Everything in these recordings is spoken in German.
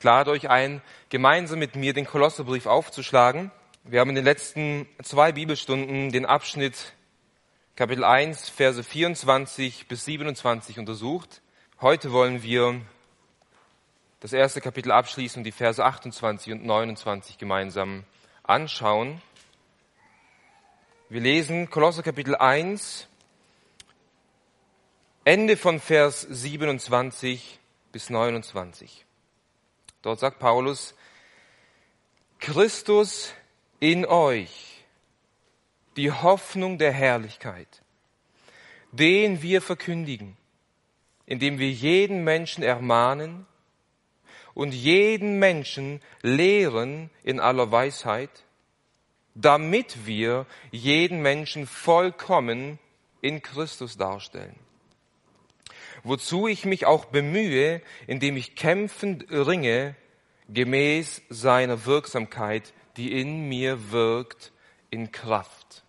Ich lade euch ein, gemeinsam mit mir den Kolosserbrief aufzuschlagen. Wir haben in den letzten zwei Bibelstunden den Abschnitt Kapitel 1, Verse 24 bis 27 untersucht. Heute wollen wir das erste Kapitel abschließen und die Verse 28 und 29 gemeinsam anschauen. Wir lesen Kolosser Kapitel 1, Ende von Vers 27 bis 29. Dort sagt Paulus, Christus in euch, die Hoffnung der Herrlichkeit, den wir verkündigen, indem wir jeden Menschen ermahnen und jeden Menschen lehren in aller Weisheit, damit wir jeden Menschen vollkommen in Christus darstellen wozu ich mich auch bemühe, indem ich kämpfend ringe, gemäß seiner Wirksamkeit, die in mir wirkt, in Kraft.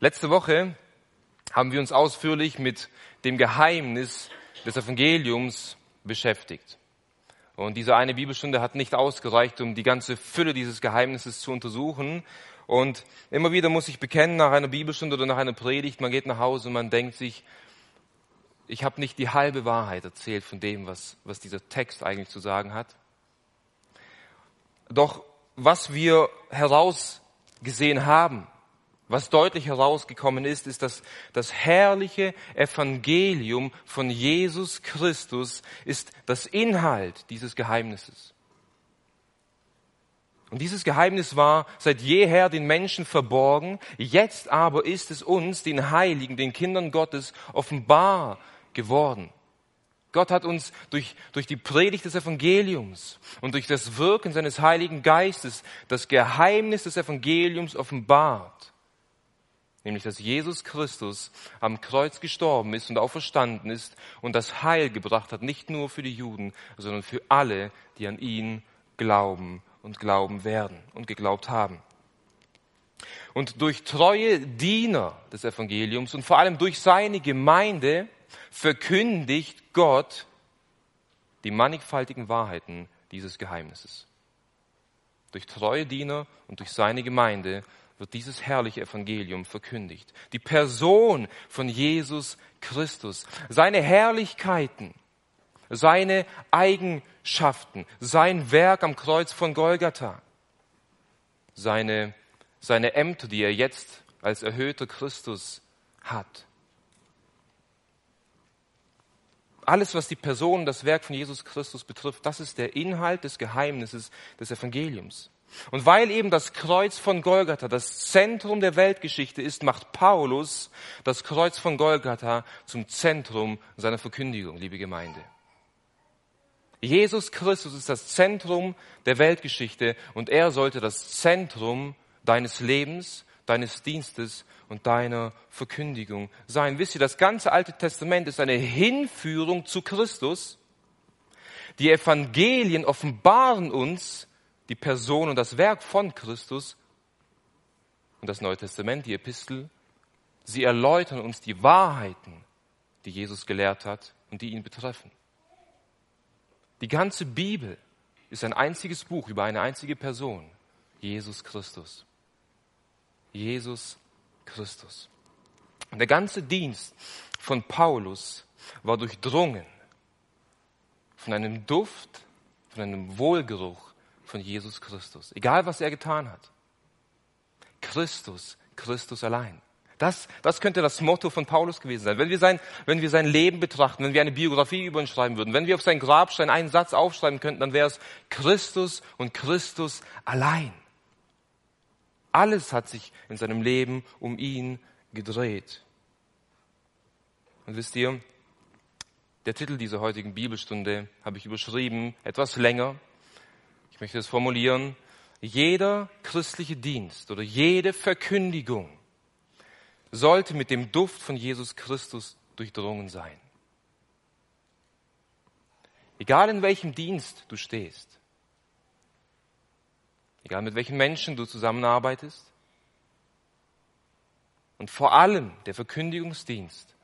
Letzte Woche haben wir uns ausführlich mit dem Geheimnis des Evangeliums beschäftigt. Und diese eine Bibelstunde hat nicht ausgereicht, um die ganze Fülle dieses Geheimnisses zu untersuchen. Und immer wieder muss ich bekennen, nach einer Bibelstunde oder nach einer Predigt, man geht nach Hause und man denkt sich, ich habe nicht die halbe Wahrheit erzählt von dem, was, was dieser Text eigentlich zu sagen hat. Doch was wir herausgesehen haben, was deutlich herausgekommen ist, ist, dass das herrliche Evangelium von Jesus Christus ist das Inhalt dieses Geheimnisses. Und dieses Geheimnis war seit jeher den Menschen verborgen, jetzt aber ist es uns, den Heiligen, den Kindern Gottes, offenbar geworden. Gott hat uns durch, durch die Predigt des Evangeliums und durch das Wirken seines Heiligen Geistes das Geheimnis des Evangeliums offenbart. Nämlich, dass Jesus Christus am Kreuz gestorben ist und auferstanden ist und das Heil gebracht hat, nicht nur für die Juden, sondern für alle, die an ihn glauben und glauben werden und geglaubt haben. Und durch treue Diener des Evangeliums und vor allem durch seine Gemeinde verkündigt Gott die mannigfaltigen Wahrheiten dieses Geheimnisses. Durch treue Diener und durch seine Gemeinde wird dieses herrliche Evangelium verkündigt. Die Person von Jesus Christus, seine Herrlichkeiten, seine Eigenschaften, sein Werk am Kreuz von Golgatha, seine, seine Ämter, die er jetzt als erhöhter Christus hat. Alles, was die Person, das Werk von Jesus Christus betrifft, das ist der Inhalt des Geheimnisses des Evangeliums. Und weil eben das Kreuz von Golgatha das Zentrum der Weltgeschichte ist, macht Paulus das Kreuz von Golgatha zum Zentrum seiner Verkündigung, liebe Gemeinde. Jesus Christus ist das Zentrum der Weltgeschichte und er sollte das Zentrum deines Lebens, deines Dienstes und deiner Verkündigung sein. Wisst ihr, das ganze Alte Testament ist eine Hinführung zu Christus. Die Evangelien offenbaren uns die Person und das Werk von Christus. Und das Neue Testament, die Epistel, sie erläutern uns die Wahrheiten, die Jesus gelehrt hat und die ihn betreffen. Die ganze Bibel ist ein einziges Buch über eine einzige Person, Jesus Christus. Jesus Christus. Der ganze Dienst von Paulus war durchdrungen von einem Duft, von einem Wohlgeruch von Jesus Christus. Egal was er getan hat. Christus, Christus allein. Das, das könnte das Motto von Paulus gewesen sein. Wenn wir, sein, wenn wir sein Leben betrachten, wenn wir eine Biografie über ihn schreiben würden, wenn wir auf sein Grabstein einen Satz aufschreiben könnten, dann wäre es Christus und Christus allein. Alles hat sich in seinem Leben um ihn gedreht. Und wisst ihr, der Titel dieser heutigen Bibelstunde habe ich überschrieben, etwas länger. Ich möchte es formulieren. Jeder christliche Dienst oder jede Verkündigung sollte mit dem Duft von Jesus Christus durchdrungen sein. Egal in welchem Dienst du stehst, egal mit welchen Menschen du zusammenarbeitest. Und vor allem der Verkündigungsdienst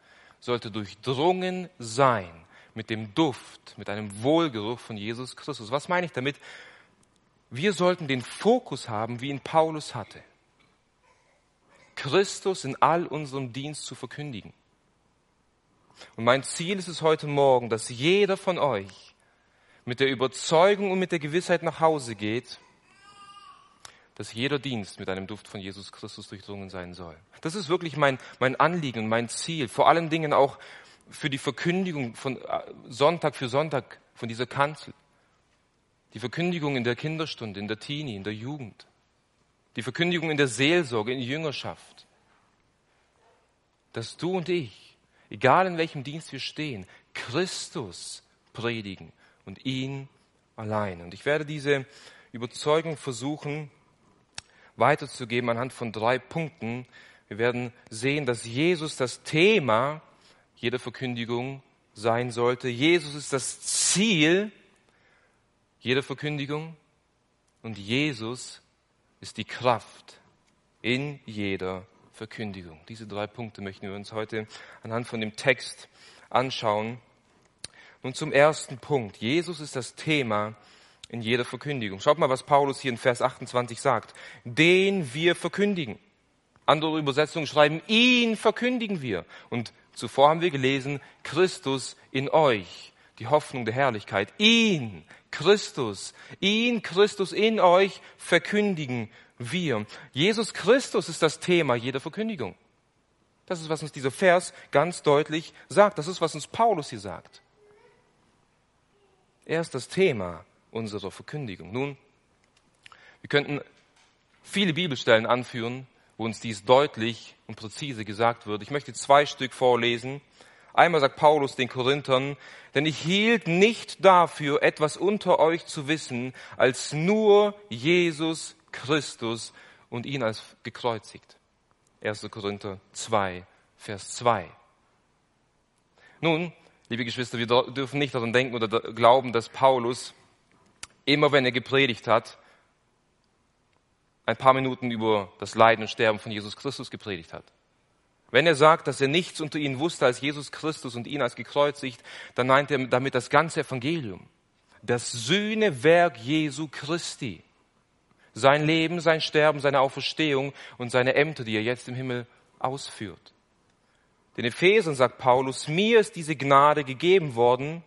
sollte durchdrungen sein mit dem Duft, mit einem Wohlgeruch von Jesus Christus. Was meine ich damit? Wir sollten den Fokus haben, wie ihn Paulus hatte. Christus in all unserem Dienst zu verkündigen. Und mein Ziel ist es heute Morgen, dass jeder von euch mit der Überzeugung und mit der Gewissheit nach Hause geht, dass jeder Dienst mit einem Duft von Jesus Christus durchdrungen sein soll. Das ist wirklich mein, mein Anliegen mein Ziel. Vor allen Dingen auch für die Verkündigung von äh, Sonntag für Sonntag von dieser Kanzel. Die Verkündigung in der Kinderstunde, in der Teenie, in der Jugend. Die Verkündigung in der Seelsorge, in Jüngerschaft. Dass du und ich, egal in welchem Dienst wir stehen, Christus predigen und ihn allein. Und ich werde diese Überzeugung versuchen weiterzugeben anhand von drei Punkten. Wir werden sehen, dass Jesus das Thema jeder Verkündigung sein sollte. Jesus ist das Ziel jeder Verkündigung und Jesus ist die Kraft in jeder Verkündigung. Diese drei Punkte möchten wir uns heute anhand von dem Text anschauen. Nun zum ersten Punkt. Jesus ist das Thema in jeder Verkündigung. Schaut mal, was Paulus hier in Vers 28 sagt. Den wir verkündigen. Andere Übersetzungen schreiben, ihn verkündigen wir. Und zuvor haben wir gelesen, Christus in euch, die Hoffnung der Herrlichkeit. Ihn, Christus, ihn, Christus in euch verkündigen wir. Jesus Christus ist das Thema jeder Verkündigung. Das ist, was uns dieser Vers ganz deutlich sagt. Das ist, was uns Paulus hier sagt. Er ist das Thema unserer Verkündigung. Nun, wir könnten viele Bibelstellen anführen, wo uns dies deutlich und präzise gesagt wird. Ich möchte zwei Stück vorlesen. Einmal sagt Paulus den Korinthern, denn ich hielt nicht dafür, etwas unter euch zu wissen, als nur Jesus Christus und ihn als gekreuzigt. 1. Korinther 2, Vers 2. Nun, liebe Geschwister, wir dürfen nicht daran denken oder glauben, dass Paulus immer wenn er gepredigt hat, ein paar Minuten über das Leiden und Sterben von Jesus Christus gepredigt hat. Wenn er sagt, dass er nichts unter ihnen wusste als Jesus Christus und ihn als gekreuzigt, dann meint er damit das ganze Evangelium. Das Sühnewerk Jesu Christi. Sein Leben, sein Sterben, seine Auferstehung und seine Ämter, die er jetzt im Himmel ausführt. Den Ephesern sagt Paulus, mir ist diese Gnade gegeben worden,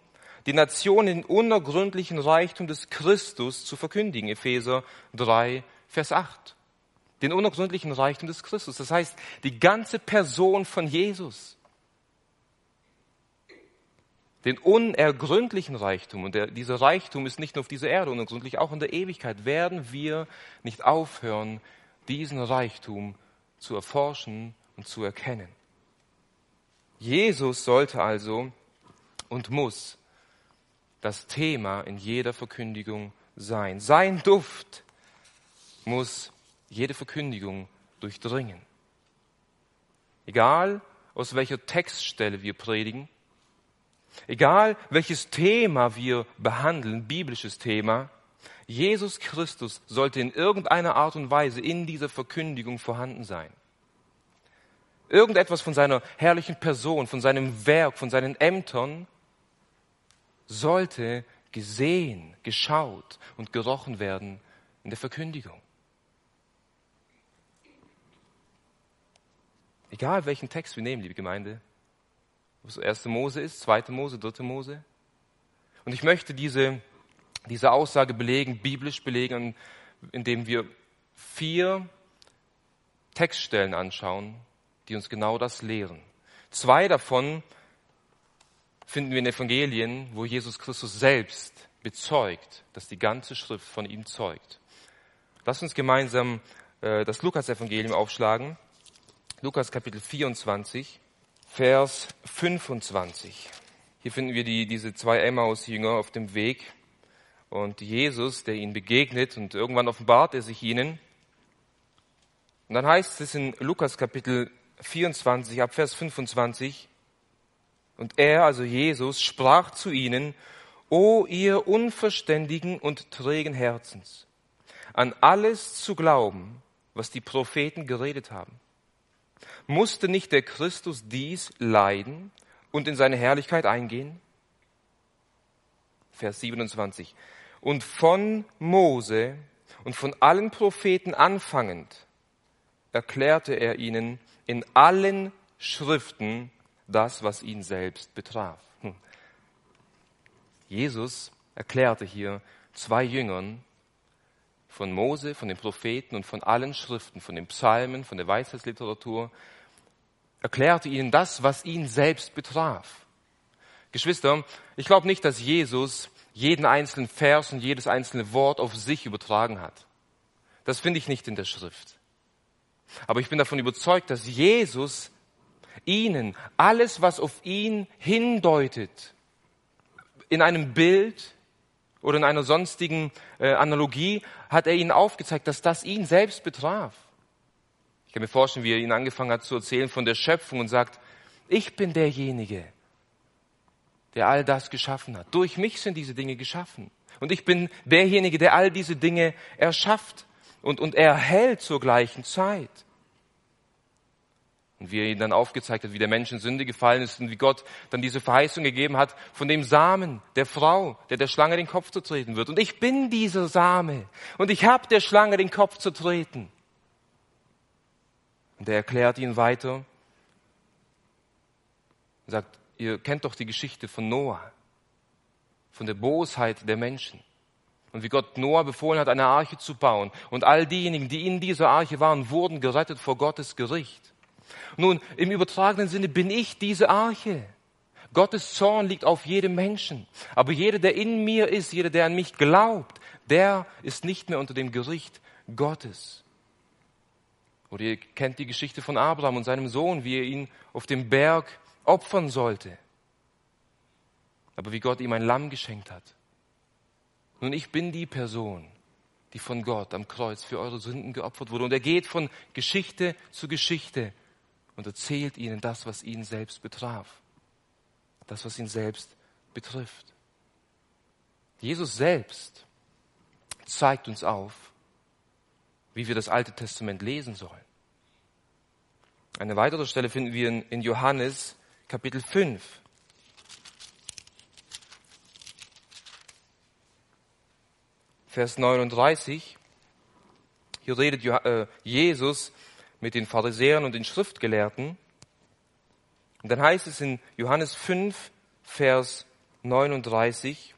die Nation den unergründlichen Reichtum des Christus zu verkündigen. Epheser 3, Vers 8. Den unergründlichen Reichtum des Christus. Das heißt, die ganze Person von Jesus. Den unergründlichen Reichtum. Und der, dieser Reichtum ist nicht nur auf dieser Erde unergründlich, auch in der Ewigkeit werden wir nicht aufhören, diesen Reichtum zu erforschen und zu erkennen. Jesus sollte also und muss das Thema in jeder Verkündigung sein. Sein Duft muss jede Verkündigung durchdringen. Egal, aus welcher Textstelle wir predigen, egal welches Thema wir behandeln, biblisches Thema, Jesus Christus sollte in irgendeiner Art und Weise in dieser Verkündigung vorhanden sein. Irgendetwas von seiner herrlichen Person, von seinem Werk, von seinen Ämtern sollte gesehen, geschaut und gerochen werden in der Verkündigung. Egal welchen Text wir nehmen, liebe Gemeinde, ob es erste Mose ist, zweite Mose, dritte Mose. Und ich möchte diese, diese Aussage belegen, biblisch belegen, indem wir vier Textstellen anschauen, die uns genau das lehren. Zwei davon finden wir in Evangelien, wo Jesus Christus selbst bezeugt, dass die ganze Schrift von ihm zeugt. Lass uns gemeinsam äh, das Lukas-Evangelium aufschlagen. Lukas Kapitel 24, Vers 25. Hier finden wir die, diese zwei Emmaus-Jünger auf dem Weg und Jesus, der ihnen begegnet und irgendwann offenbart er sich ihnen. Und dann heißt es in Lukas Kapitel 24 ab Vers 25, und er, also Jesus, sprach zu ihnen, O ihr unverständigen und trägen Herzens, an alles zu glauben, was die Propheten geredet haben. Musste nicht der Christus dies leiden und in seine Herrlichkeit eingehen? Vers 27. Und von Mose und von allen Propheten anfangend erklärte er ihnen in allen Schriften das, was ihn selbst betraf. Hm. Jesus erklärte hier zwei Jüngern von Mose, von den Propheten und von allen Schriften, von den Psalmen, von der Weisheitsliteratur, erklärte ihnen das, was ihn selbst betraf. Geschwister, ich glaube nicht, dass Jesus jeden einzelnen Vers und jedes einzelne Wort auf sich übertragen hat. Das finde ich nicht in der Schrift. Aber ich bin davon überzeugt, dass Jesus ihnen alles, was auf ihn hindeutet, in einem Bild oder in einer sonstigen äh, Analogie, hat er ihnen aufgezeigt, dass das ihn selbst betraf. Ich kann mir vorstellen, wie er ihnen angefangen hat zu erzählen von der Schöpfung und sagt, ich bin derjenige, der all das geschaffen hat. Durch mich sind diese Dinge geschaffen. Und ich bin derjenige, der all diese Dinge erschafft und, und erhält zur gleichen Zeit. Und wie er ihnen dann aufgezeigt hat, wie der Mensch in Sünde gefallen ist und wie Gott dann diese Verheißung gegeben hat von dem Samen der Frau, der der Schlange den Kopf zu treten wird. Und ich bin dieser Same und ich habe der Schlange den Kopf zu treten. Und er erklärt ihnen weiter sagt, ihr kennt doch die Geschichte von Noah, von der Bosheit der Menschen. Und wie Gott Noah befohlen hat, eine Arche zu bauen. Und all diejenigen, die in dieser Arche waren, wurden gerettet vor Gottes Gericht. Nun, im übertragenen Sinne bin ich diese Arche. Gottes Zorn liegt auf jedem Menschen. Aber jeder, der in mir ist, jeder, der an mich glaubt, der ist nicht mehr unter dem Gericht Gottes. Oder ihr kennt die Geschichte von Abraham und seinem Sohn, wie er ihn auf dem Berg opfern sollte. Aber wie Gott ihm ein Lamm geschenkt hat. Nun, ich bin die Person, die von Gott am Kreuz für eure Sünden geopfert wurde. Und er geht von Geschichte zu Geschichte und erzählt ihnen das, was ihn selbst betraf. Das, was ihn selbst betrifft. Jesus selbst zeigt uns auf, wie wir das Alte Testament lesen sollen. Eine weitere Stelle finden wir in, Johannes Kapitel 5. Vers 39. Hier redet äh, Jesus mit den Pharisäern und den Schriftgelehrten. Und dann heißt es in Johannes 5, Vers 39,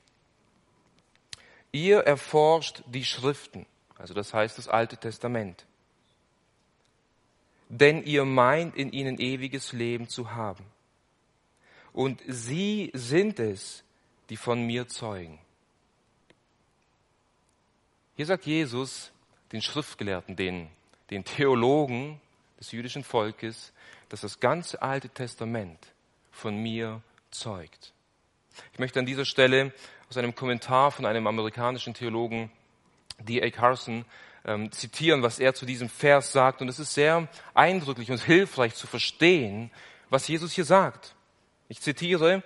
ihr erforscht die Schriften, also das heißt das Alte Testament, denn ihr meint in ihnen ewiges Leben zu haben. Und sie sind es, die von mir zeugen. Hier sagt Jesus den Schriftgelehrten, den den Theologen des jüdischen Volkes, dass das ganze Alte Testament von mir zeugt. Ich möchte an dieser Stelle aus einem Kommentar von einem amerikanischen Theologen, D.A. Carson, ähm, zitieren, was er zu diesem Vers sagt. Und es ist sehr eindrücklich und hilfreich zu verstehen, was Jesus hier sagt. Ich zitiere,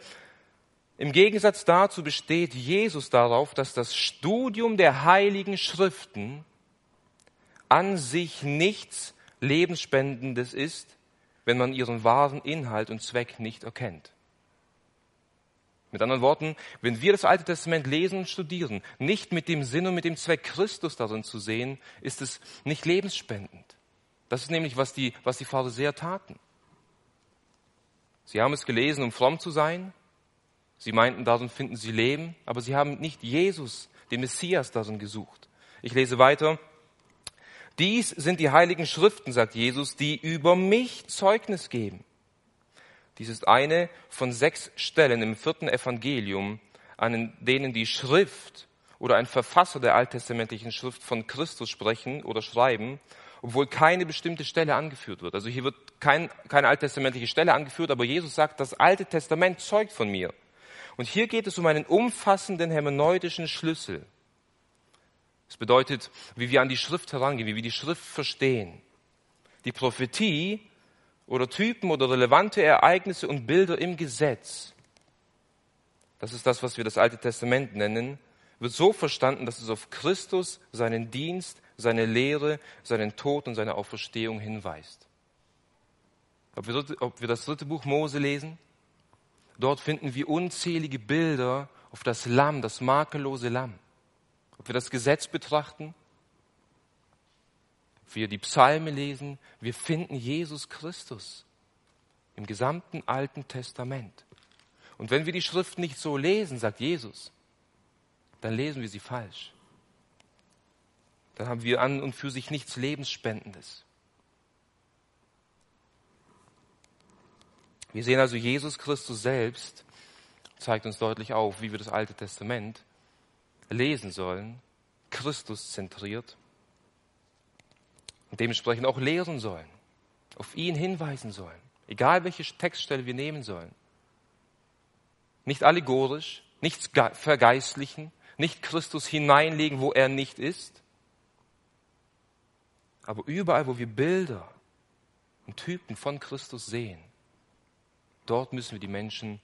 im Gegensatz dazu besteht Jesus darauf, dass das Studium der heiligen Schriften an sich nichts Lebensspendendes ist, wenn man ihren wahren Inhalt und Zweck nicht erkennt. Mit anderen Worten, wenn wir das Alte Testament lesen und studieren, nicht mit dem Sinn und mit dem Zweck Christus darin zu sehen, ist es nicht lebensspendend. Das ist nämlich, was die, was die Pharisäer taten. Sie haben es gelesen, um fromm zu sein. Sie meinten, darin finden sie Leben, aber sie haben nicht Jesus, den Messias, darin gesucht. Ich lese weiter. Dies sind die heiligen Schriften, sagt Jesus, die über mich Zeugnis geben. Dies ist eine von sechs Stellen im vierten Evangelium, an denen die Schrift oder ein Verfasser der alttestamentlichen Schrift von Christus sprechen oder schreiben, obwohl keine bestimmte Stelle angeführt wird. Also hier wird kein, keine alttestamentliche Stelle angeführt, aber Jesus sagt, das Alte Testament zeugt von mir. Und hier geht es um einen umfassenden hermeneutischen Schlüssel. Das bedeutet, wie wir an die Schrift herangehen, wie wir die Schrift verstehen. Die Prophetie oder Typen oder relevante Ereignisse und Bilder im Gesetz, das ist das, was wir das Alte Testament nennen, wird so verstanden, dass es auf Christus, seinen Dienst, seine Lehre, seinen Tod und seine Auferstehung hinweist. Ob wir, ob wir das dritte Buch Mose lesen, dort finden wir unzählige Bilder auf das Lamm, das makellose Lamm. Ob wir das Gesetz betrachten, ob wir die Psalme lesen, wir finden Jesus Christus im gesamten Alten Testament. Und wenn wir die Schrift nicht so lesen, sagt Jesus, dann lesen wir sie falsch. Dann haben wir an und für sich nichts Lebensspendendes. Wir sehen also, Jesus Christus selbst zeigt uns deutlich auf, wie wir das Alte Testament lesen sollen, Christus zentriert und dementsprechend auch lehren sollen, auf ihn hinweisen sollen, egal welche Textstelle wir nehmen sollen. Nicht allegorisch, nichts vergeistlichen, nicht Christus hineinlegen, wo er nicht ist, aber überall, wo wir Bilder und Typen von Christus sehen, dort müssen wir die Menschen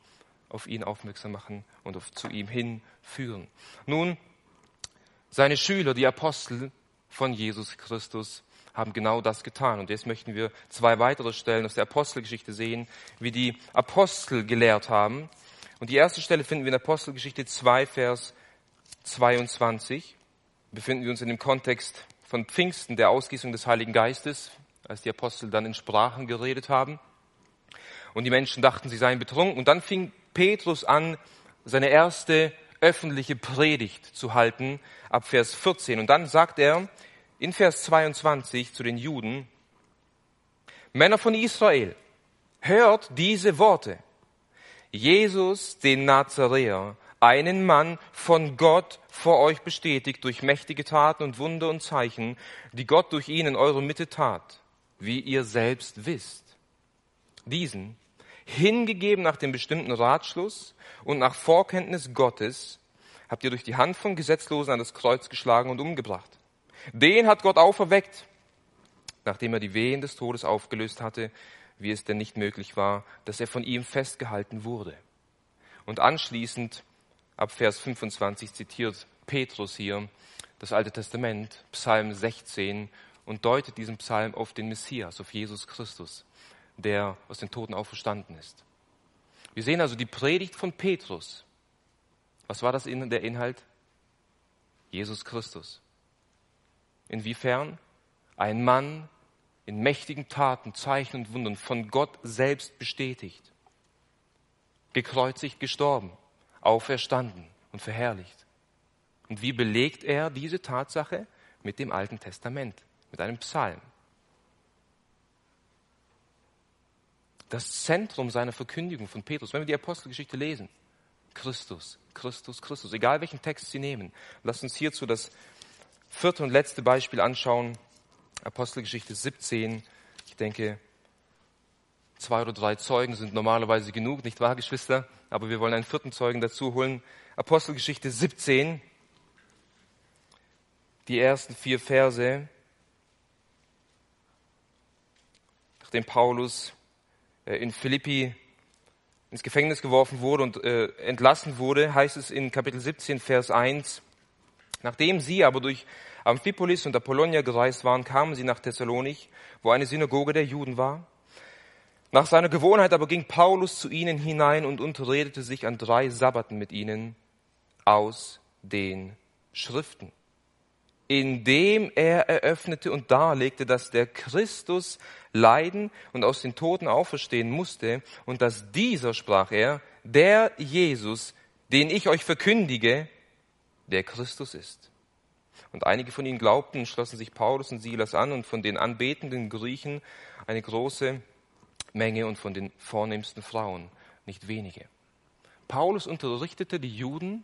auf ihn aufmerksam machen und auf, zu ihm hinführen. Nun, seine Schüler, die Apostel von Jesus Christus, haben genau das getan. Und jetzt möchten wir zwei weitere Stellen aus der Apostelgeschichte sehen, wie die Apostel gelehrt haben. Und die erste Stelle finden wir in Apostelgeschichte 2, Vers 22. Befinden wir uns in dem Kontext von Pfingsten, der Ausgießung des Heiligen Geistes, als die Apostel dann in Sprachen geredet haben. Und die Menschen dachten, sie seien betrunken. Und dann fing Petrus an, seine erste öffentliche Predigt zu halten, ab Vers 14. Und dann sagt er in Vers 22 zu den Juden, Männer von Israel, hört diese Worte. Jesus, den Nazaräer, einen Mann von Gott vor euch bestätigt durch mächtige Taten und Wunder und Zeichen, die Gott durch ihn in eure Mitte tat, wie ihr selbst wisst. Diesen, hingegeben nach dem bestimmten Ratschluss und nach Vorkenntnis Gottes, habt ihr durch die Hand von Gesetzlosen an das Kreuz geschlagen und umgebracht. Den hat Gott auferweckt, nachdem er die Wehen des Todes aufgelöst hatte, wie es denn nicht möglich war, dass er von ihm festgehalten wurde. Und anschließend ab Vers 25 zitiert Petrus hier das Alte Testament, Psalm 16, und deutet diesen Psalm auf den Messias, auf Jesus Christus, der aus den Toten auferstanden ist. Wir sehen also die Predigt von Petrus. Was war das in der Inhalt? Jesus Christus. Inwiefern? Ein Mann in mächtigen Taten, Zeichen und Wundern von Gott selbst bestätigt. Gekreuzigt, gestorben auferstanden und verherrlicht. Und wie belegt er diese Tatsache? Mit dem Alten Testament, mit einem Psalm. Das Zentrum seiner Verkündigung von Petrus, wenn wir die Apostelgeschichte lesen, Christus, Christus, Christus, egal welchen Text Sie nehmen. Lasst uns hierzu das vierte und letzte Beispiel anschauen, Apostelgeschichte 17. Ich denke, zwei oder drei Zeugen sind normalerweise genug, nicht wahr, Geschwister? aber wir wollen einen vierten Zeugen dazu holen. Apostelgeschichte 17, die ersten vier Verse, nachdem Paulus in Philippi ins Gefängnis geworfen wurde und äh, entlassen wurde, heißt es in Kapitel 17, Vers 1, Nachdem sie aber durch Amphipolis und Apollonia gereist waren, kamen sie nach Thessalonich, wo eine Synagoge der Juden war. Nach seiner Gewohnheit aber ging Paulus zu ihnen hinein und unterredete sich an drei Sabbaten mit ihnen aus den Schriften, indem er eröffnete und darlegte, dass der Christus leiden und aus den Toten auferstehen musste und dass dieser, sprach er, der Jesus, den ich euch verkündige, der Christus ist. Und einige von ihnen glaubten und schlossen sich Paulus und Silas an und von den anbetenden Griechen eine große Menge und von den vornehmsten Frauen nicht wenige. Paulus unterrichtete die Juden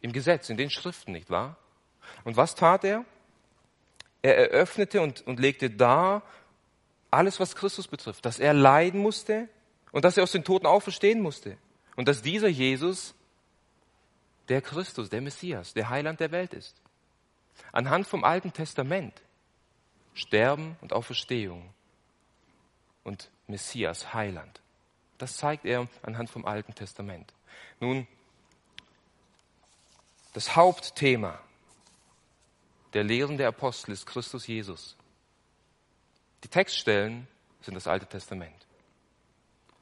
im Gesetz, in den Schriften, nicht wahr? Und was tat er? Er eröffnete und, und legte dar alles, was Christus betrifft, dass er leiden musste und dass er aus den Toten auferstehen musste und dass dieser Jesus der Christus, der Messias, der Heiland der Welt ist. Anhand vom Alten Testament Sterben und Auferstehung und Messias, Heiland. Das zeigt er anhand vom Alten Testament. Nun, das Hauptthema der Lehren der Apostel ist Christus Jesus. Die Textstellen sind das Alte Testament.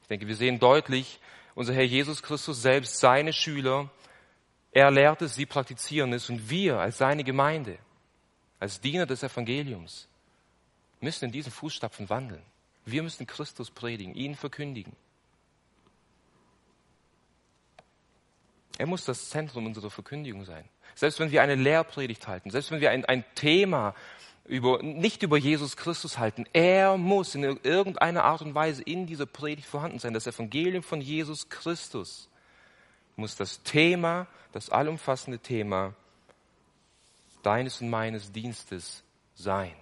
Ich denke, wir sehen deutlich, unser Herr Jesus Christus selbst, seine Schüler Er lehrt es, sie praktizieren es und wir als seine Gemeinde, als Diener des Evangeliums, müssen in diesen Fußstapfen wandeln. Wir müssen Christus predigen, ihn verkündigen. Er muss das Zentrum unserer Verkündigung sein. Selbst wenn wir eine Lehrpredigt halten, selbst wenn wir ein, ein Thema über, nicht über Jesus Christus halten, er muss in irgendeiner Art und Weise in dieser Predigt vorhanden sein. Das Evangelium von Jesus Christus muss das Thema, das allumfassende Thema deines und meines Dienstes sein.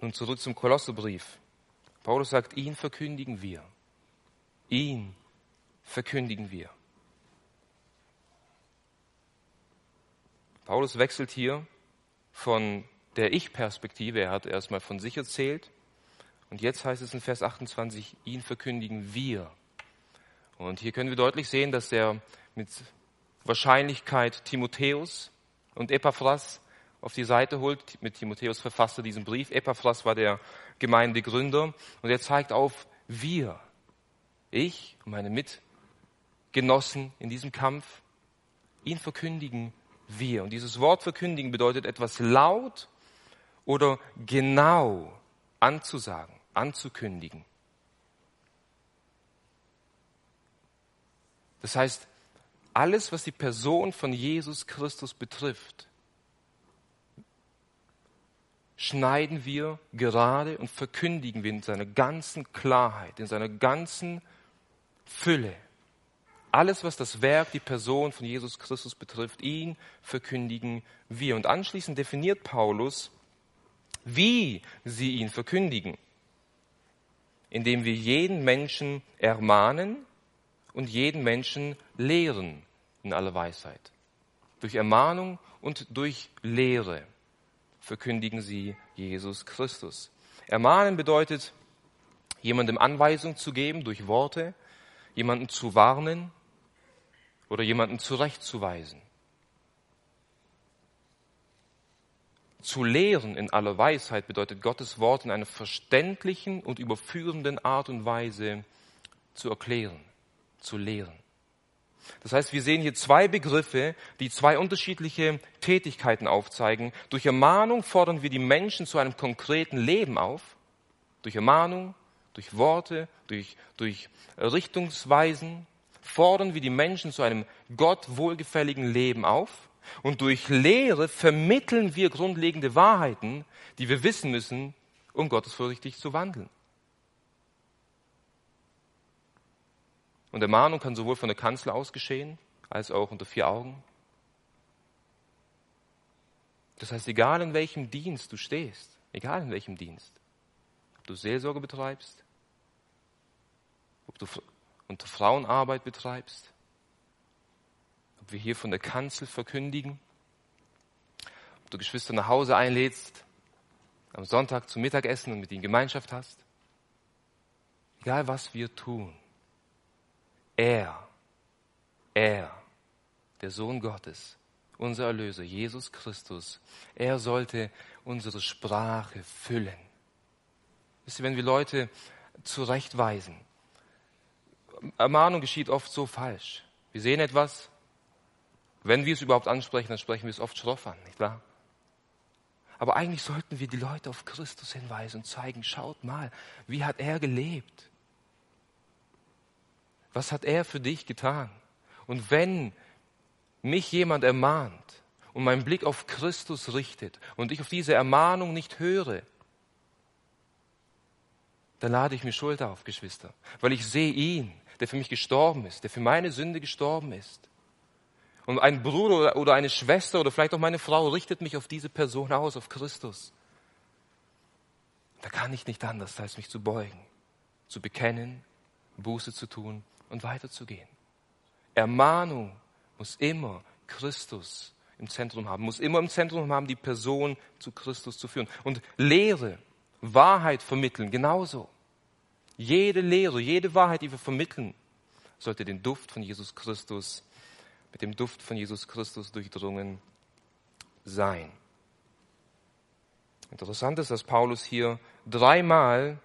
Nun zurück zum Kolossebrief. Paulus sagt, ihn verkündigen wir. Ihn verkündigen wir. Paulus wechselt hier von der Ich-Perspektive, er hat erstmal von sich erzählt, und jetzt heißt es in Vers 28, ihn verkündigen wir. Und hier können wir deutlich sehen, dass er mit Wahrscheinlichkeit Timotheus und Epaphras auf die Seite holt. Mit Timotheus verfasste diesen Brief. Epaphras war der Gemeindegründer. Und er zeigt auf, wir, ich und meine Mitgenossen in diesem Kampf, ihn verkündigen wir. Und dieses Wort verkündigen bedeutet etwas laut oder genau anzusagen, anzukündigen. Das heißt, alles, was die Person von Jesus Christus betrifft, schneiden wir gerade und verkündigen wir in seiner ganzen Klarheit, in seiner ganzen Fülle. Alles, was das Werk, die Person von Jesus Christus betrifft, ihn verkündigen wir. Und anschließend definiert Paulus, wie sie ihn verkündigen, indem wir jeden Menschen ermahnen und jeden Menschen lehren in aller Weisheit. Durch Ermahnung und durch Lehre verkündigen sie Jesus Christus. Ermahnen bedeutet, jemandem Anweisung zu geben durch Worte, jemanden zu warnen oder jemanden zurechtzuweisen. Zu lehren in aller Weisheit bedeutet Gottes Wort in einer verständlichen und überführenden Art und Weise zu erklären zu lehren. Das heißt, wir sehen hier zwei Begriffe, die zwei unterschiedliche Tätigkeiten aufzeigen. Durch Ermahnung fordern wir die Menschen zu einem konkreten Leben auf. Durch Ermahnung, durch Worte, durch, durch Richtungsweisen fordern wir die Menschen zu einem Gott wohlgefälligen Leben auf. Und durch Lehre vermitteln wir grundlegende Wahrheiten, die wir wissen müssen, um gottesfürchtig zu wandeln. Und Ermahnung kann sowohl von der Kanzel aus geschehen, als auch unter vier Augen. Das heißt, egal in welchem Dienst du stehst, egal in welchem Dienst, ob du Seelsorge betreibst, ob du unter Frauenarbeit betreibst, ob wir hier von der Kanzel verkündigen, ob du Geschwister nach Hause einlädst, am Sonntag zum Mittagessen und mit ihnen Gemeinschaft hast, egal was wir tun, er, er, der Sohn Gottes, unser Erlöser, Jesus Christus, er sollte unsere Sprache füllen. Wisst ihr, wenn wir Leute zurechtweisen, Ermahnung geschieht oft so falsch. Wir sehen etwas, wenn wir es überhaupt ansprechen, dann sprechen wir es oft schroff an, nicht wahr? Aber eigentlich sollten wir die Leute auf Christus hinweisen und zeigen, schaut mal, wie hat er gelebt? Was hat er für dich getan? Und wenn mich jemand ermahnt und meinen Blick auf Christus richtet und ich auf diese Ermahnung nicht höre, dann lade ich mir Schuld auf, Geschwister, weil ich sehe ihn, der für mich gestorben ist, der für meine Sünde gestorben ist. Und ein Bruder oder eine Schwester oder vielleicht auch meine Frau richtet mich auf diese Person aus, auf Christus. Da kann ich nicht anders, als mich zu beugen, zu bekennen, Buße zu tun und weiterzugehen. Ermahnung muss immer Christus im Zentrum haben, muss immer im Zentrum haben, die Person zu Christus zu führen. Und Lehre, Wahrheit vermitteln, genauso. Jede Lehre, jede Wahrheit, die wir vermitteln, sollte den Duft von Jesus Christus, mit dem Duft von Jesus Christus durchdrungen sein. Interessant ist, dass Paulus hier dreimal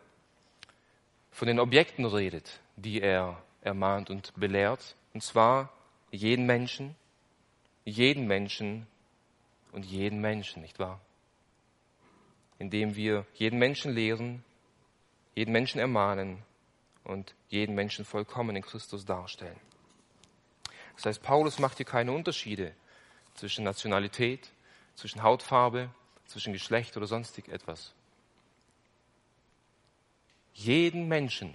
von den Objekten redet, die er ermahnt und belehrt. Und zwar jeden Menschen, jeden Menschen und jeden Menschen, nicht wahr? Indem wir jeden Menschen lehren, jeden Menschen ermahnen und jeden Menschen vollkommen in Christus darstellen. Das heißt, Paulus macht hier keine Unterschiede zwischen Nationalität, zwischen Hautfarbe, zwischen Geschlecht oder sonstig etwas. Jeden Menschen,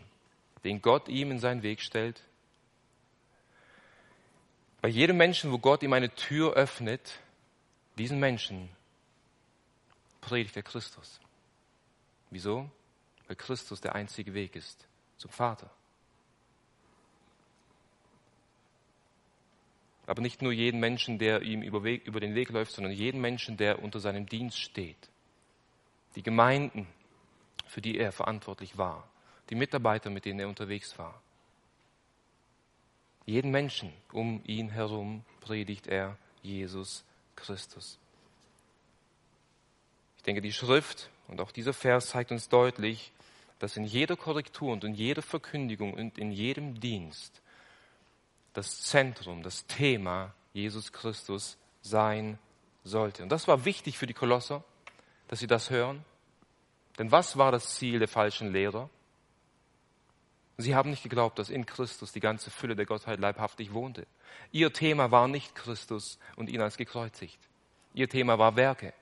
den Gott ihm in seinen Weg stellt, bei jedem Menschen, wo Gott ihm eine Tür öffnet, diesen Menschen predigt er Christus. Wieso? Weil Christus der einzige Weg ist zum Vater. Aber nicht nur jeden Menschen, der ihm über, Weg, über den Weg läuft, sondern jeden Menschen, der unter seinem Dienst steht. Die Gemeinden, für die er verantwortlich war. Die Mitarbeiter, mit denen er unterwegs war. Jeden Menschen um ihn herum predigt er Jesus Christus. Ich denke, die Schrift und auch dieser Vers zeigt uns deutlich, dass in jeder Korrektur und in jeder Verkündigung und in jedem Dienst das Zentrum, das Thema Jesus Christus sein sollte. Und das war wichtig für die Kolosser, dass sie das hören. Denn was war das Ziel der falschen Lehrer? Sie haben nicht geglaubt, dass in Christus die ganze Fülle der Gottheit leibhaftig wohnte. Ihr Thema war nicht Christus und ihn als gekreuzigt. Ihr Thema war Werke.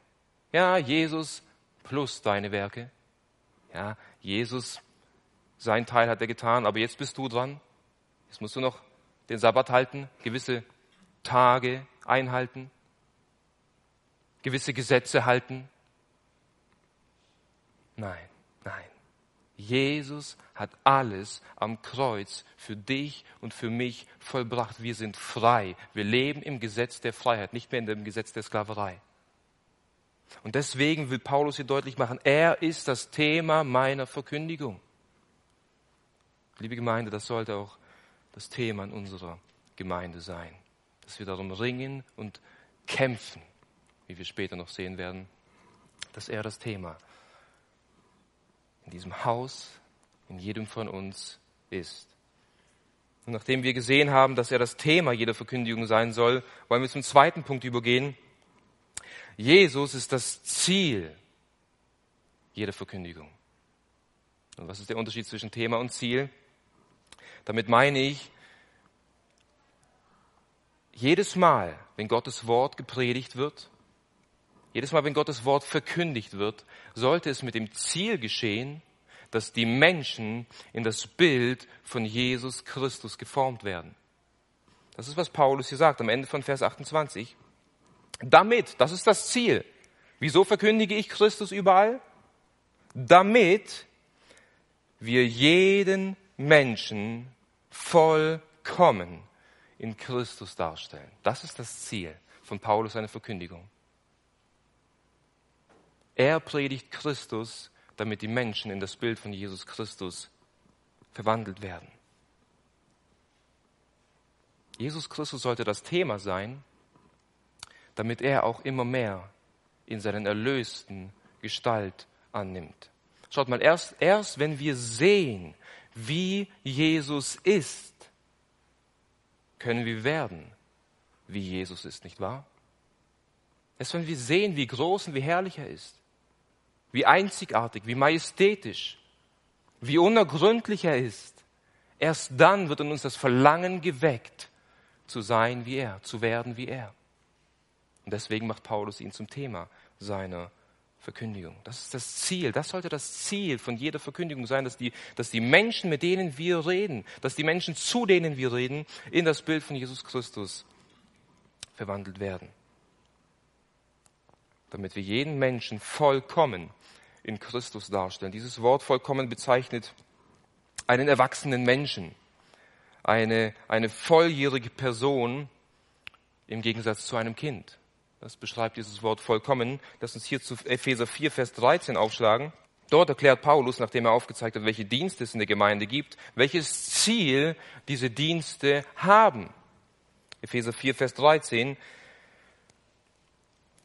Ja, Jesus plus deine Werke. Ja, Jesus, sein Teil hat er getan, aber jetzt bist du dran. Jetzt musst du noch den Sabbat halten, gewisse Tage einhalten, gewisse Gesetze halten. Nein, nein. Jesus hat alles am Kreuz für dich und für mich vollbracht. Wir sind frei. Wir leben im Gesetz der Freiheit, nicht mehr in dem Gesetz der Sklaverei. Und deswegen will Paulus hier deutlich machen, er ist das Thema meiner Verkündigung. Liebe Gemeinde, das sollte auch das Thema in unserer Gemeinde sein, dass wir darum ringen und kämpfen, wie wir später noch sehen werden, dass er das Thema in diesem Haus, in jedem von uns ist. Und nachdem wir gesehen haben, dass er das Thema jeder Verkündigung sein soll, wollen wir zum zweiten Punkt übergehen. Jesus ist das Ziel jeder Verkündigung. Und was ist der Unterschied zwischen Thema und Ziel? Damit meine ich, jedes Mal, wenn Gottes Wort gepredigt wird, jedes Mal, wenn Gottes Wort verkündigt wird, sollte es mit dem Ziel geschehen, dass die Menschen in das Bild von Jesus Christus geformt werden. Das ist, was Paulus hier sagt am Ende von Vers 28. Damit, das ist das Ziel. Wieso verkündige ich Christus überall? Damit wir jeden Menschen vollkommen in Christus darstellen. Das ist das Ziel von Paulus seiner Verkündigung. Er predigt Christus, damit die Menschen in das Bild von Jesus Christus verwandelt werden. Jesus Christus sollte das Thema sein, damit er auch immer mehr in seinen erlösten Gestalt annimmt. Schaut mal, erst, erst wenn wir sehen, wie Jesus ist, können wir werden, wie Jesus ist, nicht wahr? Erst wenn wir sehen, wie groß und wie herrlich er ist, wie einzigartig, wie majestätisch, wie unergründlich er ist. Erst dann wird in uns das Verlangen geweckt, zu sein wie er, zu werden wie er. Und deswegen macht Paulus ihn zum Thema seiner Verkündigung. Das ist das Ziel. Das sollte das Ziel von jeder Verkündigung sein, dass die, dass die Menschen, mit denen wir reden, dass die Menschen, zu denen wir reden, in das Bild von Jesus Christus verwandelt werden. Damit wir jeden Menschen vollkommen in Christus darstellen. Dieses Wort vollkommen bezeichnet einen erwachsenen Menschen, eine, eine volljährige Person im Gegensatz zu einem Kind. Das beschreibt dieses Wort vollkommen. Lass uns hier zu Epheser 4, Vers 13 aufschlagen. Dort erklärt Paulus, nachdem er aufgezeigt hat, welche Dienste es in der Gemeinde gibt, welches Ziel diese Dienste haben. Epheser 4, Vers 13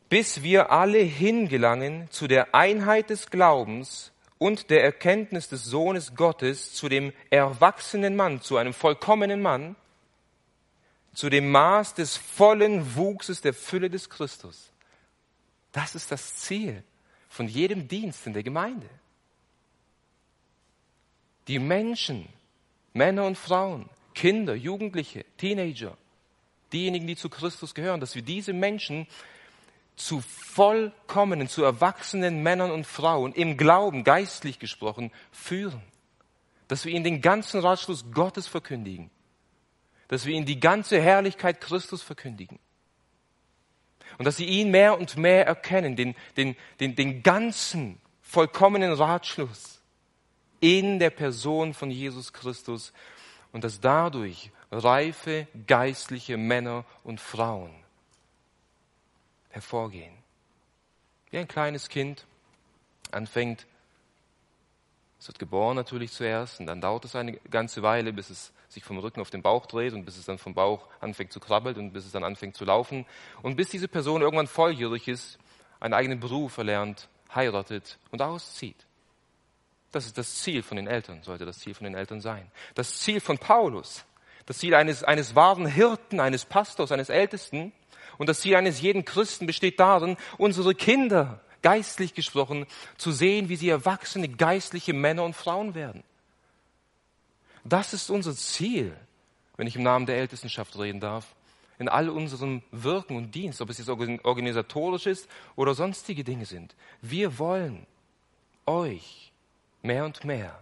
bis wir alle hingelangen zu der Einheit des Glaubens und der Erkenntnis des Sohnes Gottes, zu dem erwachsenen Mann, zu einem vollkommenen Mann, zu dem Maß des vollen Wuchses der Fülle des Christus. Das ist das Ziel von jedem Dienst in der Gemeinde. Die Menschen, Männer und Frauen, Kinder, Jugendliche, Teenager, diejenigen, die zu Christus gehören, dass wir diese Menschen zu vollkommenen, zu erwachsenen Männern und Frauen im Glauben, geistlich gesprochen, führen. Dass wir ihnen den ganzen Ratschluss Gottes verkündigen. Dass wir ihnen die ganze Herrlichkeit Christus verkündigen. Und dass sie ihn mehr und mehr erkennen, den, den, den, den ganzen vollkommenen Ratschluss in der Person von Jesus Christus und dass dadurch reife geistliche Männer und Frauen hervorgehen. Wie ein kleines Kind anfängt, es wird geboren natürlich zuerst und dann dauert es eine ganze Weile, bis es sich vom Rücken auf den Bauch dreht und bis es dann vom Bauch anfängt zu krabbeln und bis es dann anfängt zu laufen und bis diese Person irgendwann volljährig ist, einen eigenen Beruf erlernt, heiratet und auszieht. Das ist das Ziel von den Eltern, sollte das Ziel von den Eltern sein. Das Ziel von Paulus, das Ziel eines, eines wahren Hirten, eines Pastors, eines Ältesten und das Ziel eines jeden Christen besteht darin, unsere Kinder, geistlich gesprochen, zu sehen, wie sie erwachsene geistliche Männer und Frauen werden. Das ist unser Ziel, wenn ich im Namen der Ältestenschaft reden darf, in all unserem Wirken und Dienst, ob es jetzt organisatorisch ist oder sonstige Dinge sind. Wir wollen euch mehr und mehr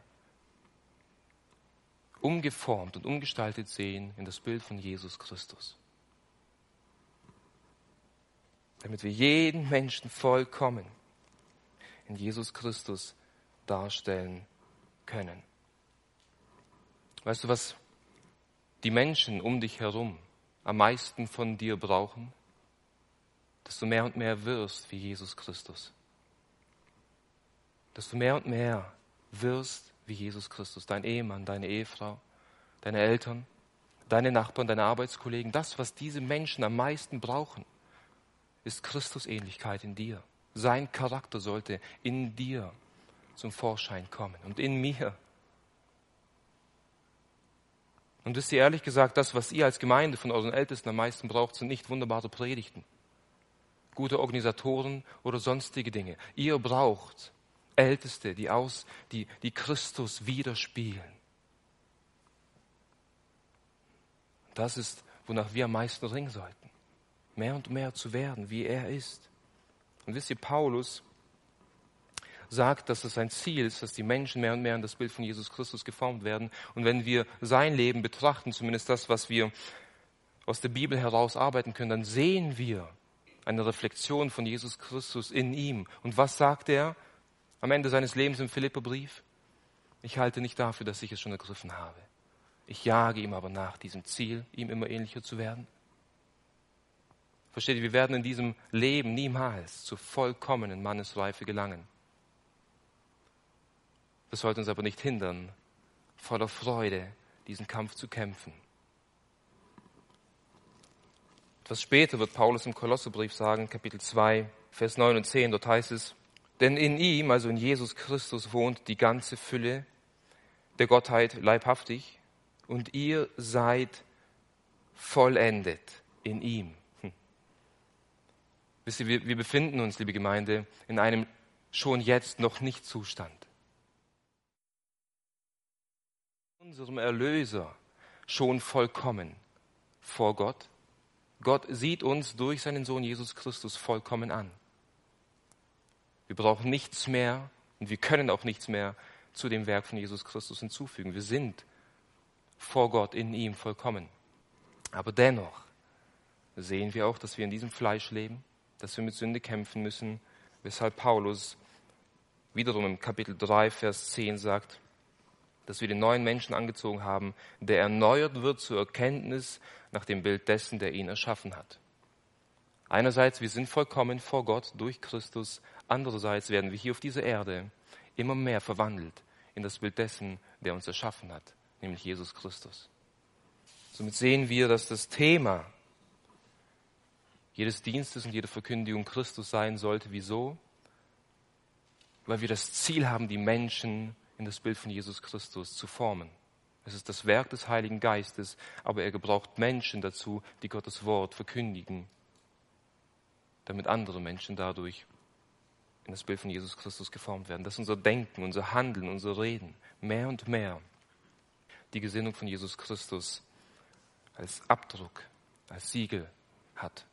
umgeformt und umgestaltet sehen in das Bild von Jesus Christus. Damit wir jeden Menschen vollkommen in Jesus Christus darstellen können. Weißt du, was die Menschen um dich herum am meisten von dir brauchen? Dass du mehr und mehr wirst wie Jesus Christus. Dass du mehr und mehr wirst wie Jesus Christus, dein Ehemann, deine Ehefrau, deine Eltern, deine Nachbarn, deine Arbeitskollegen. Das, was diese Menschen am meisten brauchen, ist Christusähnlichkeit in dir. Sein Charakter sollte in dir zum Vorschein kommen und in mir. Und wisst ihr ehrlich gesagt, das, was ihr als Gemeinde von euren Ältesten am meisten braucht, sind nicht wunderbare Predigten, gute Organisatoren oder sonstige Dinge. Ihr braucht Älteste, die aus, die, die Christus widerspiegeln. Das ist, wonach wir am meisten ringen sollten. Mehr und mehr zu werden, wie er ist. Und wisst ihr, Paulus sagt, dass es sein Ziel ist, dass die Menschen mehr und mehr in das Bild von Jesus Christus geformt werden. Und wenn wir sein Leben betrachten, zumindest das, was wir aus der Bibel heraus arbeiten können, dann sehen wir eine Reflexion von Jesus Christus in ihm. Und was sagt er? am Ende seines Lebens im Philipperbrief, ich halte nicht dafür, dass ich es schon ergriffen habe. Ich jage ihm aber nach diesem Ziel, ihm immer ähnlicher zu werden. Versteht ihr, wir werden in diesem Leben niemals zur vollkommenen Mannesreife gelangen. Das sollte uns aber nicht hindern, voller Freude diesen Kampf zu kämpfen. Etwas später wird Paulus im Kolosserbrief sagen, Kapitel 2, Vers 9 und 10, dort heißt es, denn in ihm, also in Jesus Christus, wohnt die ganze Fülle der Gottheit leibhaftig und ihr seid vollendet in ihm. Hm. Wisst ihr, wir befinden uns, liebe Gemeinde, in einem schon jetzt noch nicht Zustand. Unserem Erlöser schon vollkommen vor Gott. Gott sieht uns durch seinen Sohn Jesus Christus vollkommen an. Wir brauchen nichts mehr und wir können auch nichts mehr zu dem Werk von Jesus Christus hinzufügen. Wir sind vor Gott in ihm vollkommen. Aber dennoch sehen wir auch, dass wir in diesem Fleisch leben, dass wir mit Sünde kämpfen müssen, weshalb Paulus wiederum im Kapitel 3, Vers 10 sagt, dass wir den neuen Menschen angezogen haben, der erneuert wird zur Erkenntnis nach dem Bild dessen, der ihn erschaffen hat. Einerseits, wir sind vollkommen vor Gott durch Christus. Andererseits werden wir hier auf dieser Erde immer mehr verwandelt in das Bild dessen, der uns erschaffen hat, nämlich Jesus Christus. Somit sehen wir, dass das Thema jedes Dienstes und jeder Verkündigung Christus sein sollte. Wieso? Weil wir das Ziel haben, die Menschen in das Bild von Jesus Christus zu formen. Es ist das Werk des Heiligen Geistes, aber er gebraucht Menschen dazu, die Gottes Wort verkündigen, damit andere Menschen dadurch in das Bild von Jesus Christus geformt werden. Dass unser Denken, unser Handeln, unser Reden mehr und mehr die Gesinnung von Jesus Christus als Abdruck, als Siegel hat.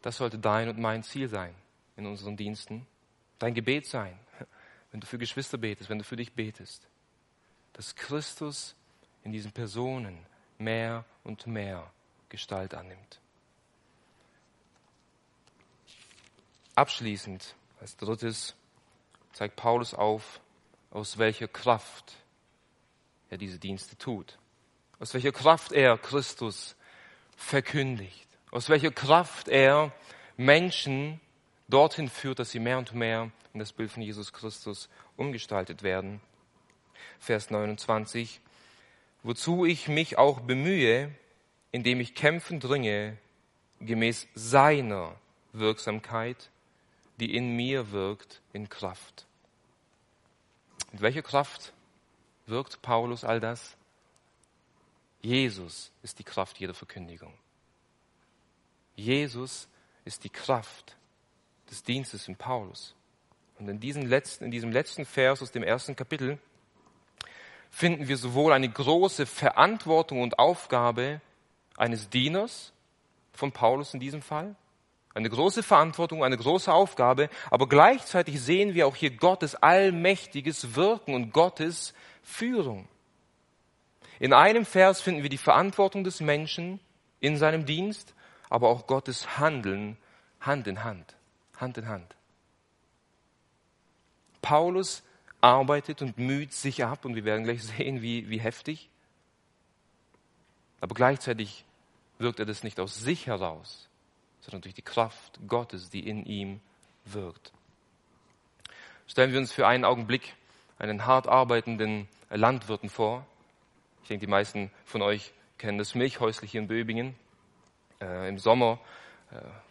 Das sollte dein und mein Ziel sein in unseren Diensten, dein Gebet sein, wenn du für Geschwister betest, wenn du für dich betest, dass Christus in diesen Personen mehr und mehr Gestalt annimmt. Abschließend, als drittes, zeigt Paulus auf, aus welcher Kraft er diese Dienste tut, aus welcher Kraft er Christus verkündigt, aus welcher Kraft er Menschen dorthin führt, dass sie mehr und mehr in das Bild von Jesus Christus umgestaltet werden. Vers 29, wozu ich mich auch bemühe, indem ich kämpfen dringe, gemäß seiner Wirksamkeit, die in mir wirkt, in Kraft. Mit welcher Kraft wirkt Paulus all das? Jesus ist die Kraft jeder Verkündigung. Jesus ist die Kraft des Dienstes in Paulus. Und in diesem letzten, in diesem letzten Vers aus dem ersten Kapitel finden wir sowohl eine große Verantwortung und Aufgabe eines Dieners von Paulus in diesem Fall, eine große Verantwortung, eine große Aufgabe, aber gleichzeitig sehen wir auch hier Gottes allmächtiges Wirken und Gottes Führung. In einem Vers finden wir die Verantwortung des Menschen in seinem Dienst, aber auch Gottes Handeln Hand in Hand. Hand in Hand. Paulus arbeitet und müht sich ab und wir werden gleich sehen, wie, wie heftig. Aber gleichzeitig wirkt er das nicht aus sich heraus, sondern durch die Kraft Gottes, die in ihm wirkt. Stellen wir uns für einen Augenblick einen hart arbeitenden Landwirten vor. Ich denke, die meisten von euch kennen das Milchhäusle hier in Böbingen. Äh, Im Sommer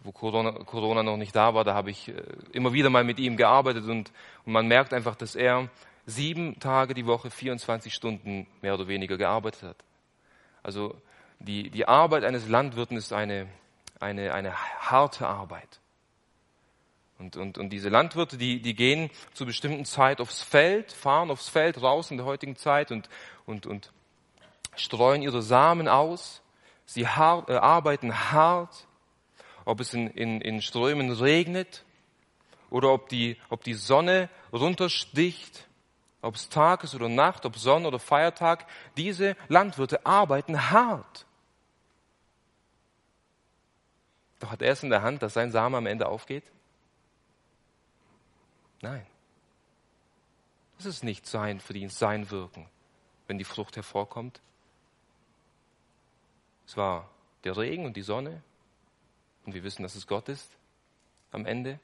wo Corona, Corona noch nicht da war, da habe ich äh, immer wieder mal mit ihm gearbeitet und, und man merkt einfach, dass er sieben Tage die Woche, 24 Stunden mehr oder weniger gearbeitet hat. Also die, die Arbeit eines Landwirten ist eine, eine, eine harte Arbeit. Und, und, und diese Landwirte, die, die gehen zu bestimmten Zeit aufs Feld, fahren aufs Feld raus in der heutigen Zeit und, und, und streuen ihre Samen aus. Sie hart, äh, arbeiten hart ob es in, in, in Strömen regnet oder ob die, ob die Sonne runtersticht, ob es Tag ist oder Nacht, ob Sonne oder Feiertag. Diese Landwirte arbeiten hart. Doch hat er es in der Hand, dass sein Samen am Ende aufgeht? Nein. Das ist nicht sein Verdienst, sein Wirken, wenn die Frucht hervorkommt. Es war der Regen und die Sonne, und wir wissen, dass es Gott ist am Ende.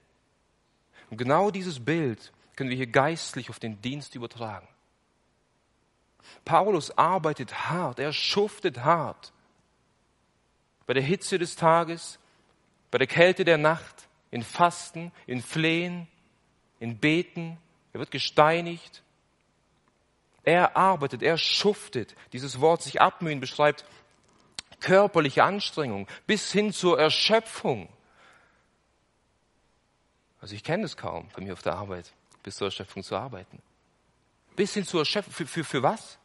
Und genau dieses Bild können wir hier geistlich auf den Dienst übertragen. Paulus arbeitet hart, er schuftet hart. Bei der Hitze des Tages, bei der Kälte der Nacht, in Fasten, in Flehen, in Beten. Er wird gesteinigt. Er arbeitet, er schuftet. Dieses Wort sich abmühen beschreibt körperliche Anstrengung bis hin zur Erschöpfung. Also ich kenne das kaum bei mir auf der Arbeit, bis zur Erschöpfung zu arbeiten. Bis hin zur Erschöpfung. Für, für, für was?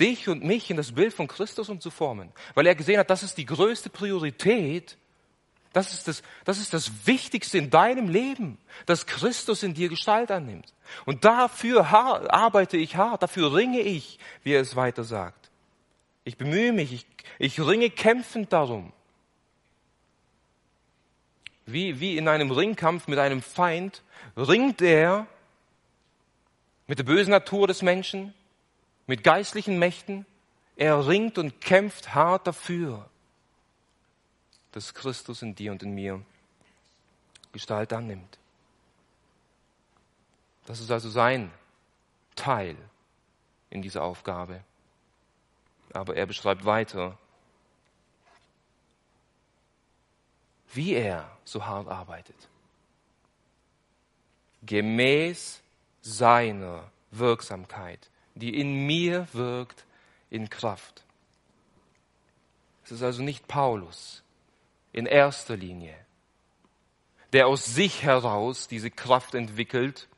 Dich und mich in das Bild von Christus umzuformen. Weil er gesehen hat, das ist die größte Priorität. Das ist das, das ist das Wichtigste in deinem Leben, dass Christus in dir Gestalt annimmt. Und dafür arbeite ich hart, dafür ringe ich, wie er es weiter sagt. Ich bemühe mich, ich, ich ringe kämpfend darum. Wie, wie in einem Ringkampf mit einem Feind ringt er mit der bösen Natur des Menschen, mit geistlichen Mächten. Er ringt und kämpft hart dafür, dass Christus in dir und in mir Gestalt annimmt. Das ist also sein Teil in dieser Aufgabe. Aber er beschreibt weiter, wie er so hart arbeitet. Gemäß seiner Wirksamkeit, die in mir wirkt in Kraft. Es ist also nicht Paulus in erster Linie, der aus sich heraus diese Kraft entwickelt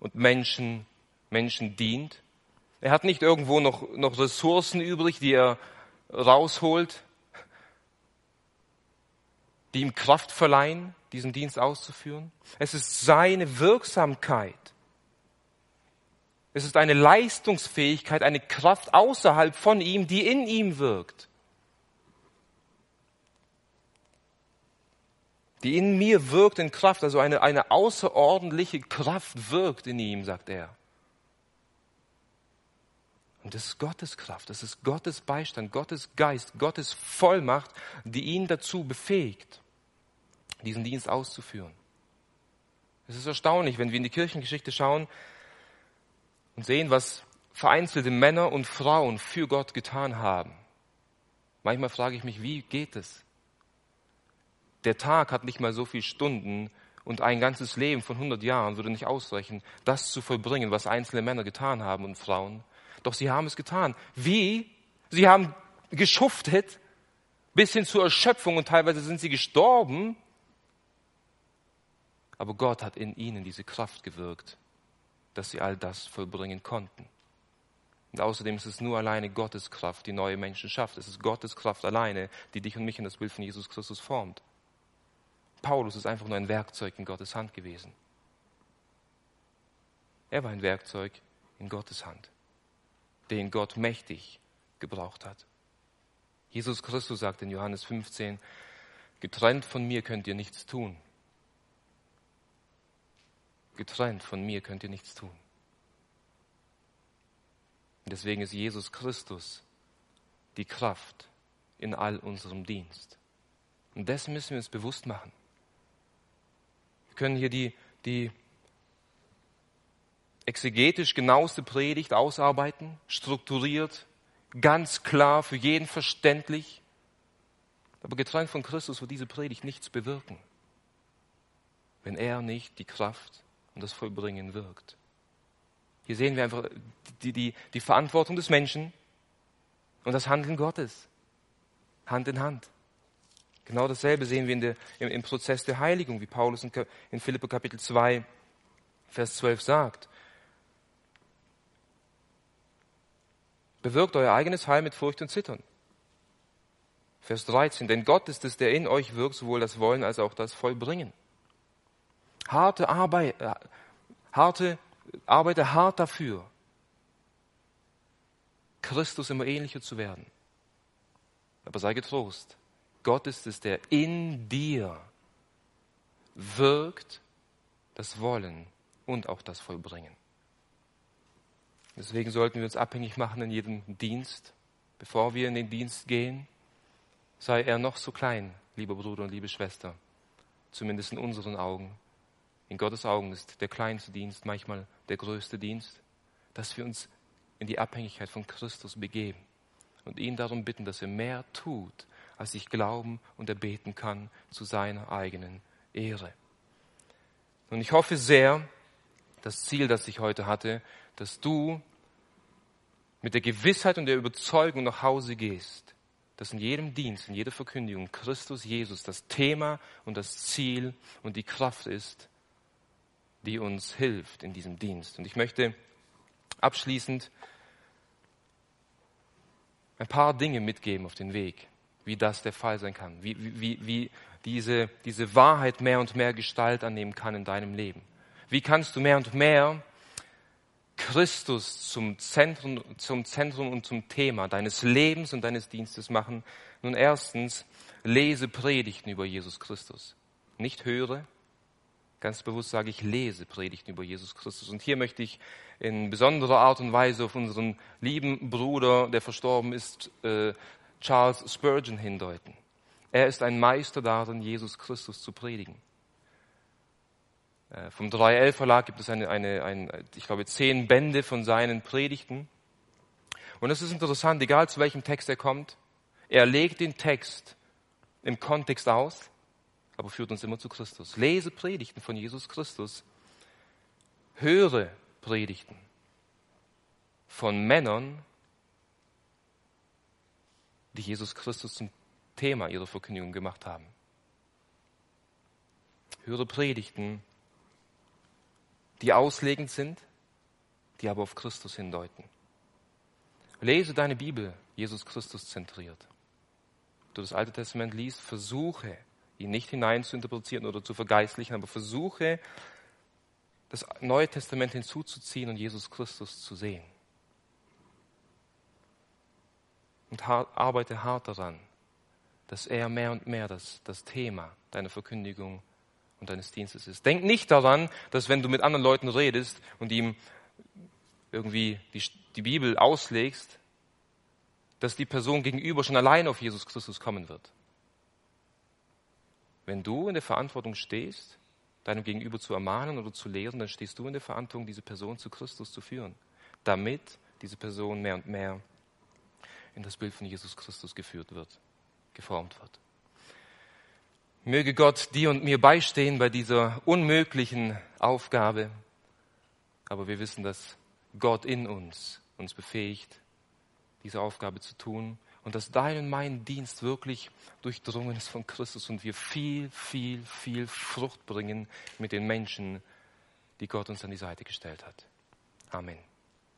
und Menschen, Menschen dient. Er hat nicht irgendwo noch, noch Ressourcen übrig, die er rausholt, die ihm Kraft verleihen, diesen Dienst auszuführen. Es ist seine Wirksamkeit. Es ist eine Leistungsfähigkeit, eine Kraft außerhalb von ihm, die in ihm wirkt. Die in mir wirkt in Kraft, also eine, eine außerordentliche Kraft wirkt in ihm, sagt er. Und das ist Gottes Kraft, das ist Gottes Beistand, Gottes Geist, Gottes Vollmacht, die ihn dazu befähigt, diesen Dienst auszuführen. Es ist erstaunlich, wenn wir in die Kirchengeschichte schauen und sehen, was vereinzelte Männer und Frauen für Gott getan haben. Manchmal frage ich mich, wie geht es? Der Tag hat nicht mal so viele Stunden und ein ganzes Leben von 100 Jahren würde nicht ausreichen, das zu vollbringen, was einzelne Männer getan haben und Frauen. Doch sie haben es getan. Wie? Sie haben geschuftet bis hin zur Erschöpfung und teilweise sind sie gestorben. Aber Gott hat in ihnen diese Kraft gewirkt, dass sie all das vollbringen konnten. Und außerdem ist es nur alleine Gottes Kraft, die neue Menschen schafft. Es ist Gottes Kraft alleine, die dich und mich in das Bild von Jesus Christus formt. Paulus ist einfach nur ein Werkzeug in Gottes Hand gewesen. Er war ein Werkzeug in Gottes Hand, den Gott mächtig gebraucht hat. Jesus Christus sagt in Johannes 15, getrennt von mir könnt ihr nichts tun. Getrennt von mir könnt ihr nichts tun. Deswegen ist Jesus Christus die Kraft in all unserem Dienst. Und das müssen wir uns bewusst machen können hier die, die exegetisch genaueste Predigt ausarbeiten, strukturiert, ganz klar, für jeden verständlich. Aber getrennt von Christus wird diese Predigt nichts bewirken, wenn er nicht die Kraft und das Vollbringen wirkt. Hier sehen wir einfach die, die, die Verantwortung des Menschen und das Handeln Gottes. Hand in Hand. Genau dasselbe sehen wir in der, im, im, Prozess der Heiligung, wie Paulus in, in Philippe Kapitel 2, Vers 12 sagt. Bewirkt euer eigenes Heil mit Furcht und Zittern. Vers 13. Denn Gott ist es, der in euch wirkt, sowohl das Wollen als auch das Vollbringen. Harte Arbeit, äh, harte, arbeite hart dafür, Christus immer ähnlicher zu werden. Aber sei getrost. Gott ist es, der in dir wirkt, das Wollen und auch das Vollbringen. Deswegen sollten wir uns abhängig machen in jedem Dienst, bevor wir in den Dienst gehen. Sei er noch so klein, lieber Bruder und liebe Schwester, zumindest in unseren Augen. In Gottes Augen ist der kleinste Dienst manchmal der größte Dienst, dass wir uns in die Abhängigkeit von Christus begeben und ihn darum bitten, dass er mehr tut, als ich glauben und erbeten kann zu seiner eigenen Ehre. Und ich hoffe sehr, das Ziel, das ich heute hatte, dass du mit der Gewissheit und der Überzeugung nach Hause gehst, dass in jedem Dienst, in jeder Verkündigung Christus Jesus das Thema und das Ziel und die Kraft ist, die uns hilft in diesem Dienst. Und ich möchte abschließend ein paar Dinge mitgeben auf den Weg, wie das der Fall sein kann, wie, wie, wie diese, diese Wahrheit mehr und mehr Gestalt annehmen kann in deinem Leben. Wie kannst du mehr und mehr Christus zum Zentrum, zum Zentrum und zum Thema deines Lebens und deines Dienstes machen? Nun erstens, lese Predigten über Jesus Christus. Nicht höre, ganz bewusst sage ich, lese Predigten über Jesus Christus. Und hier möchte ich in besonderer Art und Weise auf unseren lieben Bruder, der verstorben ist, äh, Charles Spurgeon hindeuten. Er ist ein Meister darin, Jesus Christus zu predigen. Äh, vom 3L Verlag gibt es eine, eine, eine, ich glaube, zehn Bände von seinen Predigten. Und es ist interessant, egal zu welchem Text er kommt, er legt den Text im Kontext aus, aber führt uns immer zu Christus. Lese Predigten von Jesus Christus. Höre Predigten. von Männern, die Jesus Christus zum Thema ihrer Verkündigung gemacht haben. Höre Predigten, die auslegend sind, die aber auf Christus hindeuten. Lese deine Bibel, Jesus Christus zentriert. Du das Alte Testament liest, versuche, ihn nicht hinein zu interpretieren oder zu vergeistlichen, aber versuche, das Neue Testament hinzuzuziehen und Jesus Christus zu sehen. Und arbeite hart daran, dass er mehr und mehr das, das Thema deiner Verkündigung und deines Dienstes ist. Denk nicht daran, dass wenn du mit anderen Leuten redest und ihm irgendwie die, die Bibel auslegst, dass die Person gegenüber schon allein auf Jesus Christus kommen wird. Wenn du in der Verantwortung stehst, deinem Gegenüber zu ermahnen oder zu lehren, dann stehst du in der Verantwortung, diese Person zu Christus zu führen, damit diese Person mehr und mehr in das Bild von Jesus Christus geführt wird, geformt wird. Möge Gott dir und mir beistehen bei dieser unmöglichen Aufgabe, aber wir wissen, dass Gott in uns uns befähigt, diese Aufgabe zu tun und dass dein und mein Dienst wirklich durchdrungen ist von Christus und wir viel, viel, viel Frucht bringen mit den Menschen, die Gott uns an die Seite gestellt hat. Amen.